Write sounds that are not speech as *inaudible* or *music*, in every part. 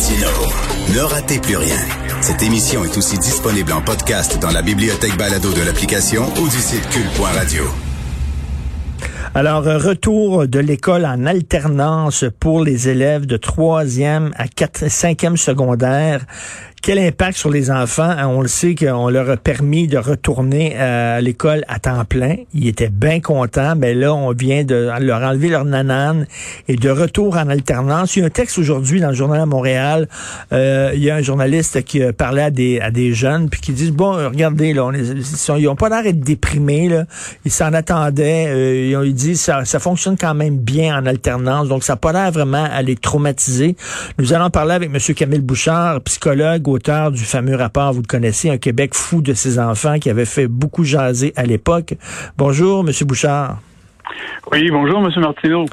Ne ratez plus rien. Cette émission est aussi disponible en podcast dans la bibliothèque balado de l'application ou du site cul.radio. Alors, retour de l'école en alternance pour les élèves de troisième à 4, cinquième secondaire. Quel impact sur les enfants? Hein, on le sait qu'on leur a permis de retourner euh, à l'école à temps plein. Ils étaient bien contents, mais là, on vient de leur enlever leur nanane et de retour en alternance. Il y a un texte aujourd'hui dans le journal à Montréal. Euh, il y a un journaliste qui parlait à des, à des jeunes puis qui disent, bon, regardez, là, ils ont pas l'air d'être déprimés. Là. Ils s'en attendaient. Euh, ils ont dit, ça, ça fonctionne quand même bien en alternance. Donc, ça n'a pas l'air vraiment à les traumatiser. Nous allons parler avec M. Camille Bouchard, psychologue auteur du fameux rapport, vous le connaissez, Un Québec fou de ses enfants, qui avait fait beaucoup jaser à l'époque. Bonjour, M. Bouchard. Oui, bonjour, M. Martineau.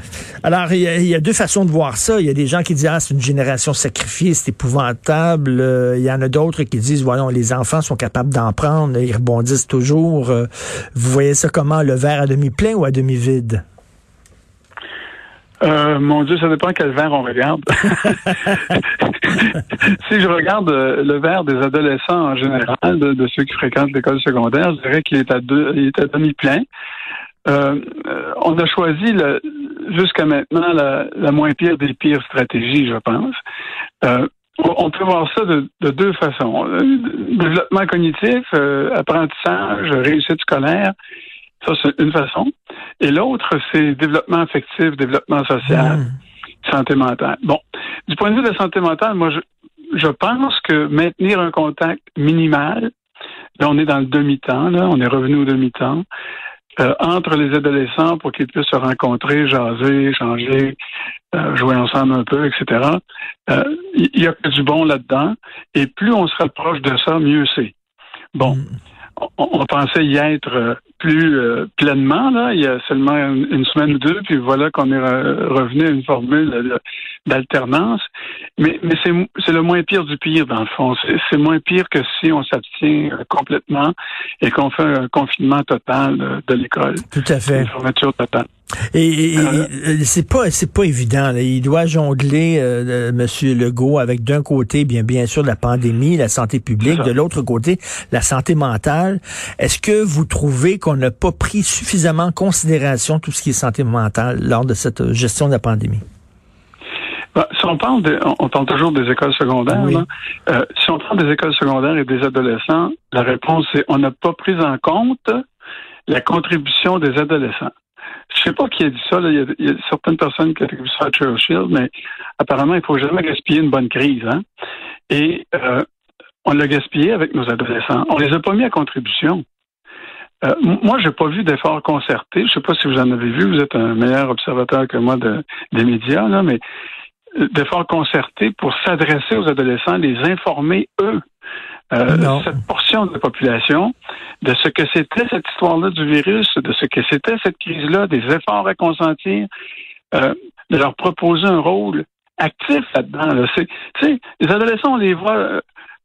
Alors, il y, a, deux façons de voir ça. Il y a des gens qui disent, ah, c'est une génération sacrifiée, c'est épouvantable. Euh, il y en a d'autres qui disent, voyons, les enfants sont capables d'en prendre, ils rebondissent toujours. Euh, vous voyez ça comment, le verre à demi plein ou à demi vide? Euh, mon Dieu, ça dépend quel verre on regarde. *laughs* si je regarde euh, le verre des adolescents en général, de, ceux qui fréquentent l'école secondaire, je dirais qu'il est à deux, il est à demi plein. Euh, on a choisi jusqu'à maintenant la, moins pire des pires stratégies, je pense. on peut voir ça de, deux façons. Développement cognitif, apprentissage, réussite scolaire, ça c'est une façon. Et l'autre, c'est développement affectif, développement social, hmm. santé mentale. Bon, du point de vue de la santé mentale, moi, je, je pense que maintenir un contact minimal, là, on est dans le demi-temps, là, on est revenu au demi-temps, euh, entre les adolescents pour qu'ils puissent se rencontrer, jaser, échanger, euh, jouer ensemble un peu, etc. Euh, il y a que du bon là-dedans. Et plus on se rapproche de ça, mieux c'est. Bon. Hmm. On, on, pensait y être plus euh, pleinement, là, il y a seulement une, semaine ou deux, puis voilà qu'on est revenu à une formule d'alternance. Mais, mais c'est le moins pire du pire, dans le fond. C'est moins pire que si on s'abstient euh, complètement et qu'on fait un confinement total de, l'école. Tout à fait. Une fermeture totale. Et, euh, c'est pas c'est pas évident. Il doit jongler euh, Monsieur Legault avec d'un côté bien bien sûr la pandémie, la santé publique, de l'autre côté la santé mentale. Est-ce que vous trouvez qu'on n'a pas pris suffisamment en considération tout ce qui est santé mentale lors de cette gestion de la pandémie? Bah, si on parle, on, parle toujours des écoles secondaires. Euh, si on parle des écoles secondaires et des adolescents, la réponse est on n'a pas pris en compte la contribution des adolescents. Je sais pas qui a dit ça. Il, y a, certaines personnes qui attribuent ça à Churchill, mais apparemment, il faut jamais gaspiller une bonne crise. Hein? Et euh, on l'a gaspillé avec nos adolescents. On les a pas mis à contribution. Euh, moi, j'ai pas vu d'efforts concertés. Je sais pas si vous en avez vu. Vous êtes un meilleur observateur que moi des médias, là, mais euh, d'efforts concertés pour s'adresser aux adolescents, les informer eux euh, cette portion de la population de ce que c'était cette histoire-là du virus, de ce que c'était cette crise-là, des efforts à consentir, euh, de leur proposer un rôle actif là-dedans. Les adolescents, on les voit,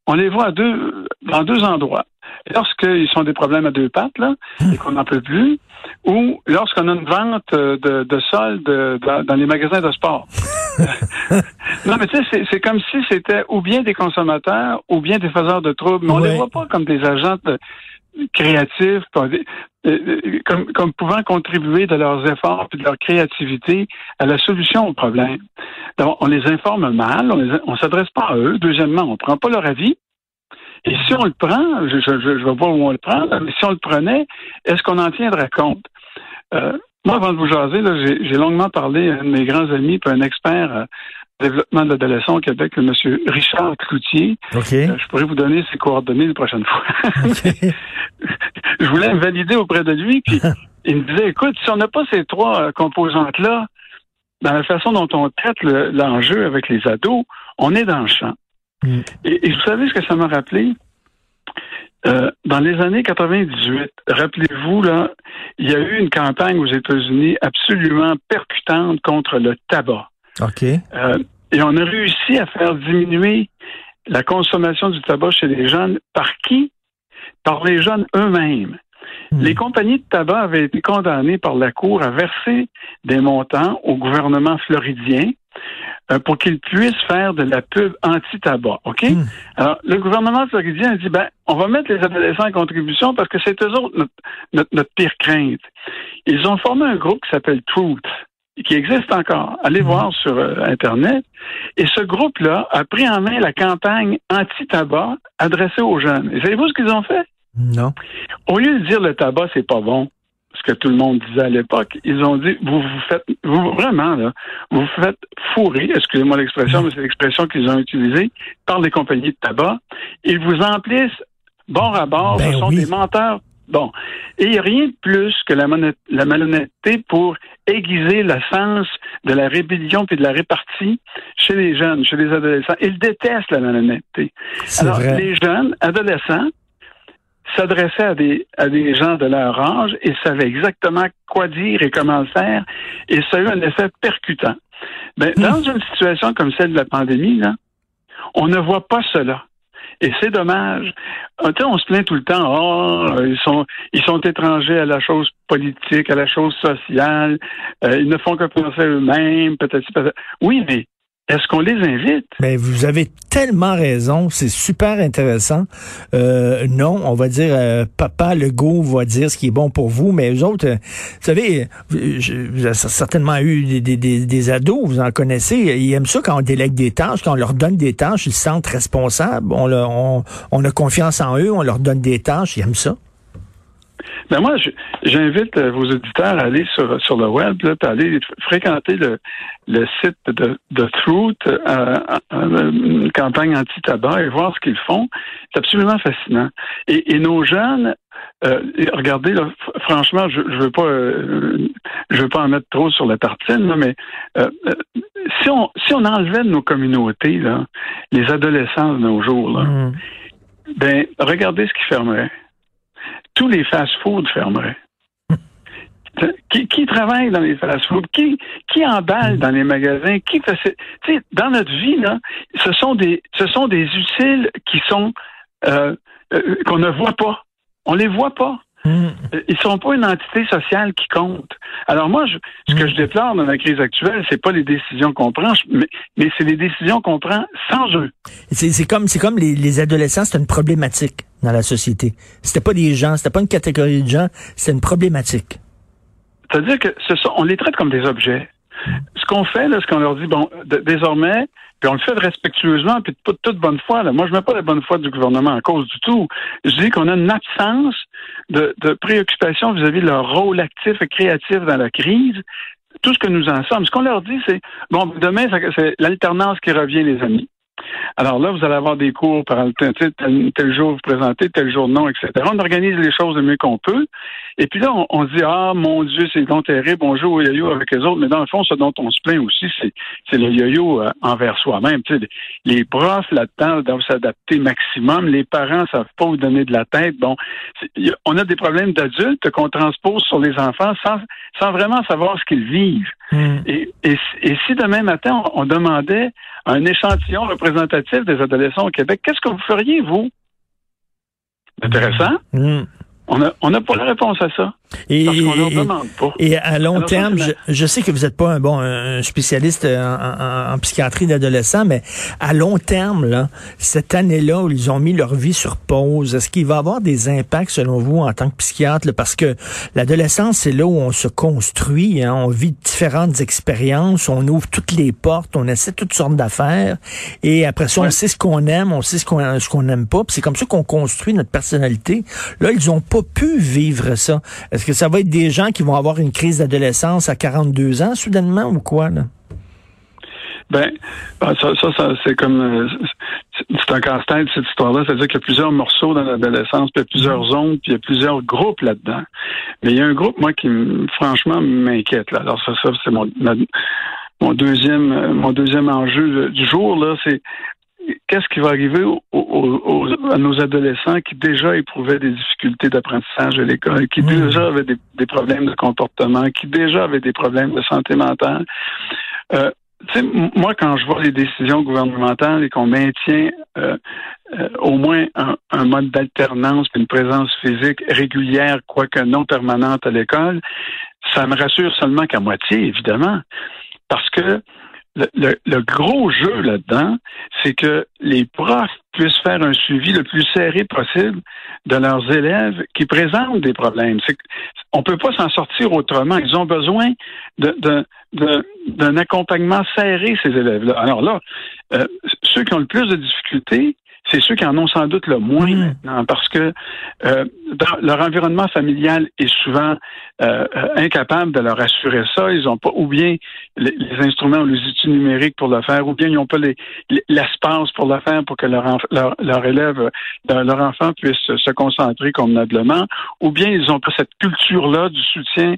on les voit à deux, dans deux endroits. Lorsqu'ils sont des problèmes à deux pattes, là, et qu'on n'en peut plus, ou lorsqu'on a une vente de, de soldes dans les magasins de sport. *laughs* non, mais tu sais, c'est comme si c'était ou bien des consommateurs ou bien des faiseurs de troubles. Mais on ne les voit pas comme des agents créatifs, euh, comme, comme pouvant contribuer de leurs efforts et de leur créativité à la solution au problème. Donc, on les informe mal, on ne s'adresse pas à eux. Deuxièmement, on ne prend pas leur avis. Et si on le prend, je ne vois pas où on le prend, mais si on le prenait, est-ce qu'on en tiendrait compte? Euh, moi, avant de vous jaser, j'ai longuement parlé à un de mes grands amis, puis un expert en euh, développement de l'adolescent au Québec, le monsieur Richard Cloutier. Euh, je pourrais vous donner ses coordonnées la prochaine fois. *laughs* je voulais me valider auprès de lui, puis *laughs* il me disait, écoute, si on n'a pas ces trois euh, composantes-là, dans la façon dont on traite l'enjeu avec les ados, on est dans le champ. Mm. et, vous savez ce que ça m'a rappelé? Euh, dans les années 98, rappelez-vous, là, il y a eu une campagne aux États-Unis absolument percutante contre le tabac. OK. Euh, et on a réussi à faire diminuer la consommation du tabac chez les jeunes. Par qui? Par les jeunes eux-mêmes. Hmm. Les compagnies de tabac avaient été condamnées par la Cour à verser des montants au gouvernement floridien pour qu'ils puissent faire de la pub anti-tabac. OK? Hmm. Alors, le gouvernement floridien a dit, ben, on va mettre les adolescents en contribution parce que c'est eux autres notre, pire crainte. Ils ont formé un groupe qui s'appelle Truth qui existe encore. Allez hmm. voir sur euh, Internet. Et ce groupe-là a pris en main la campagne anti-tabac adressée aux jeunes. Et savez-vous ce qu'ils ont fait? Non. Au lieu de dire le tabac, c'est pas bon, ce que tout le monde disait à l'époque, ils ont dit vous vous faites vous vraiment là, vous vous faites fourrer, excusez-moi l'expression, mais c'est l'expression qu'ils ont utilisée par les compagnies de tabac. Ils vous emplissent bord à bord, ben ce sont des menteurs. Bon. Et il n'y a rien de plus que la, la malhonnêteté pour aiguiser le sens de la rébellion puis de la répartie chez les jeunes, chez les adolescents. Ils détestent la malhonnêteté. Alors, les jeunes, adolescents, s'adressait à des, à des gens de leur âge et savait exactement quoi dire et comment le faire, et ça a eu un effet percutant. Mais ben, hmm. dans une situation comme celle de la pandémie, là, on ne voit pas cela. Et c'est dommage. Ah, on se plaint tout le temps, oh, ils sont ils sont étrangers à la chose politique, à la chose sociale, euh, ils ne font que penser à eux-mêmes, peut-être. Peut oui, mais est-ce qu'on les invite? Mais ben, vous avez tellement raison. C'est super intéressant. Euh, non, on va dire, euh, papa Legault va dire ce qui est bon pour vous, mais eux autres, euh, vous savez, vous avez certainement eu des, des, des, ados, vous en connaissez. Ils aiment ça quand on délègue des tâches, quand on leur donne des tâches, ils se sentent responsables. On, on, on a confiance en eux, on leur donne des tâches, ils aiment ça. Mais moi, j'invite euh, vos auditeurs à aller sur, sur le web, là, aller fréquenter le, le site de, de Truth, euh, euh, une campagne anti-tabac, et voir ce qu'ils font. C'est absolument fascinant. Et, et nos jeunes, regardez, là, franchement, je, je veux pas, je veux pas en mettre trop sur la tartine, mais si on si on enlevait de nos communautés là, les adolescents de nos jours, là, mm. ben regardez ce qui fermerait tous les fast-foods fermeraient. Qui, travaille dans les fast-foods? Qui, qui emballe dans les magasins? Qui dans notre vie, là, ce sont des, ce sont des utiles qui sont, euh, euh, qu'on ne voit pas. On les voit pas. Hmm. Ils sont pas une entité sociale qui compte. Alors moi, je, ce que je déplore dans la crise actuelle, c'est pas les décisions qu'on prend, mais, mais c'est les décisions qu'on prend sans eux. C'est comme, c'est comme les, les adolescents, c'est une problématique dans la société. C'était pas des gens, c'était pas une catégorie de gens, c'est une problématique. C'est-à-dire que ce sont, on les traite comme des objets. Ce qu'on fait, là, ce qu'on leur dit, bon, désormais, puis on le fait respectueusement, puis de toute bonne foi. Là. Moi, je mets pas la bonne foi du gouvernement en cause du tout. Je dis qu'on a une absence de, préoccupation vis-à-vis de leur rôle actif et créatif dans la crise. Tout ce que nous en sommes. Ce qu'on leur dit, c'est bon, demain, c'est l'alternance qui revient, les amis. Alors là, vous allez avoir des cours par tel, tel jour vous présentez, tel jour non, etc. On organise les choses le mieux qu'on peut. Et puis là, on, se dit, ah, mon Dieu, c'est donc terrible, on joue au yo-yo avec les autres. Mais dans le fond, ce dont on se plaint aussi, c'est le yo-yo euh, envers soi-même. Les profs, là-dedans, doivent s'adapter maximum. Les parents savent pas vous donner de la tête. Bon, on a des problèmes d'adultes qu'on transpose sur les enfants sans, sans vraiment savoir ce qu'ils vivent. Hmm. Et, et, si demain matin, on, demandait un échantillon représentatif des adolescents au Québec, qu'est-ce que vous feriez, vous? Intéressant. Hmm. On n'a on a pas la réponse à ça. Et, Et à long terme, je, sais que vous n'êtes pas un bon un spécialiste en, psychiatrie d'adolescents, mais à long terme, là, cette année-là où ils ont mis leur vie sur pause, est-ce qu'il va avoir des impacts selon vous en tant que psychiatre? parce que l'adolescence, c'est là où on se construit, hein, on vit différentes expériences, on ouvre toutes les portes, on essaie toutes sortes d'affaires, et après ça, on sait ce qu'on aime, on sait ce qu'on ce qu'on n'aime pas, c'est comme ça qu'on construit notre personnalité. Là, ils ont pas pu vivre ça. Est-ce que ça va être des gens qui vont avoir une crise d'adolescence à 42 ans, soudainement, ou quoi, là? Ben, ben ça, ça, c'est comme euh, c'est un casse-tête cette histoire-là. C'est-à-dire qu'il y a plusieurs morceaux dans l'adolescence, puis il y a plusieurs mm-hmm. zones, puis il y a plusieurs groupes là-dedans. Mais il y a un groupe, moi, qui franchement m'inquiète. Là. Alors ça, ça c'est mon, mon deuxième euh, mon deuxième enjeu du jour. Là, c'est qu'est-ce qui va arriver à nos adolescents qui déjà éprouvaient des difficultés d'apprentissage à l'école, qui mmh. déjà avaient des, problèmes de comportement, qui déjà avaient des problèmes de santé mentale. Euh, moi, quand je vois les décisions gouvernementales et qu'on maintient euh, euh, au moins un, mode d'alternance, une présence physique régulière, quoique non permanente à l'école, ça me rassure seulement qu'à moitié, évidemment, parce que le, gros jeu là-dedans, c'est que les profs puissent faire un suivi le plus serré possible de leurs élèves qui présentent des problèmes. On ne peut pas s'en sortir autrement. Ils ont besoin d'un accompagnement serré, ces élèves-là. Alors là, euh, ceux qui ont le plus de difficultés, c'est ceux qui en ont sans doute le moins mmh. maintenant, parce que euh, leur environnement familial est souvent euh, euh, incapable de leur assurer ça. Ils n'ont pas ou bien les, instruments ou les outils numériques pour le faire, ou bien ils n'ont pas l'espace pour le faire pour que leur, leur, leur élève, leur enfant puisse se concentrer convenablement, ou bien ils n'ont pas cette culture-là du soutien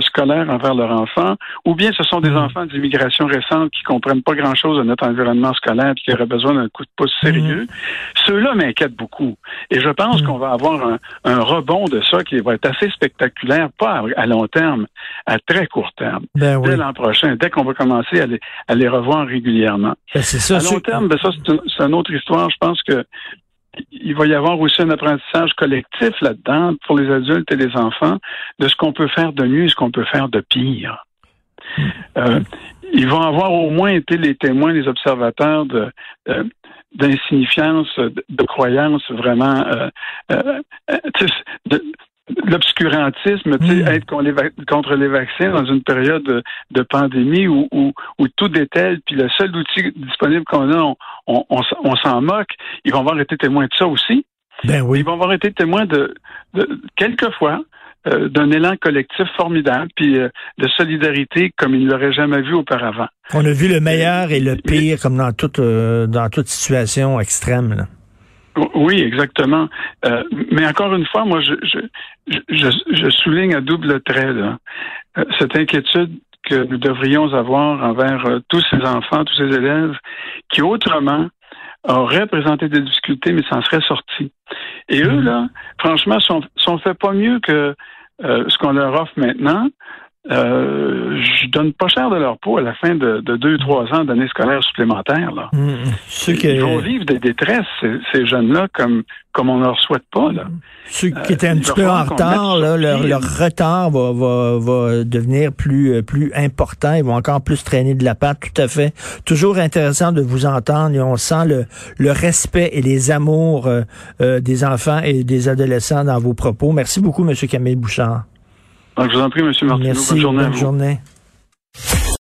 scolaire envers leur enfant, ou bien ce sont des mmh. enfants d'immigration récente qui comprennent pas grand-chose de notre environnement scolaire et qui auraient besoin d'un coup de pouce sérieux. Mmh. Ceux-là m'inquiètent beaucoup. Et je pense mm. qu'on va avoir un, rebond de ça qui va être assez spectaculaire, pas à, long terme, à très court terme. Ben dès l'an prochain, dès qu'on va commencer à les, revoir régulièrement. Ben, ça, à long terme, ben ça, c'est une autre histoire. Je pense que il va y avoir aussi un apprentissage collectif là-dedans pour les adultes et les enfants de ce qu'on peut faire de mieux et ce qu'on peut faire de pire. Euh, ils vont avoir au moins été les témoins, les observateurs de, d'insignifiance, de, croyance vraiment euh, euh, de, l'obscurantisme, tu sais, mm. être contre les, vaccins dans une période de, pandémie où, où, où, tout détale, puis le seul outil disponible qu'on a, on, on, s'en moque. Ils vont avoir été témoins de ça aussi. Ben oui. Ils vont avoir été témoins de, de quelquefois euh, d'un élan collectif formidable, puis euh, de solidarité comme il ne l'aurait jamais vu auparavant. On a vu le meilleur et le pire comme dans toute euh, dans toute situation extrême. Là. Oui, exactement. mais encore une fois, moi, je, je, je, je souligne à double trait là, cette inquiétude que nous devrions avoir envers tous ces enfants, tous ces élèves qui autrement auraient présenté des difficultés, mais s'en seraient sortis. Et eux, mm-hmm. là, franchement, sont, sont fait pas mieux que euh, ce qu'on leur offre maintenant, euh, je donne pas cher de leur peau à la fin de, deux ou trois ans d'années scolaires supplémentaires. Là. Mmh, mmh. Ils vont vivre des détresses, ces, jeunes-là, comme, comme on ne leur souhaite pas. Là. Ceux qui étaient un euh, petit peu en retard, là, leur, leur, retard va, va, va devenir plus, plus important. Ils vont encore plus traîner de la patte, tout à fait. Toujours intéressant de vous entendre et on sent le, le respect et les amours euh, des enfants et des adolescents dans vos propos. Merci beaucoup, M. Camille Bouchard. Ah, je vous en prie, M. Martineau. Merci, bonne journée. Bonne journée.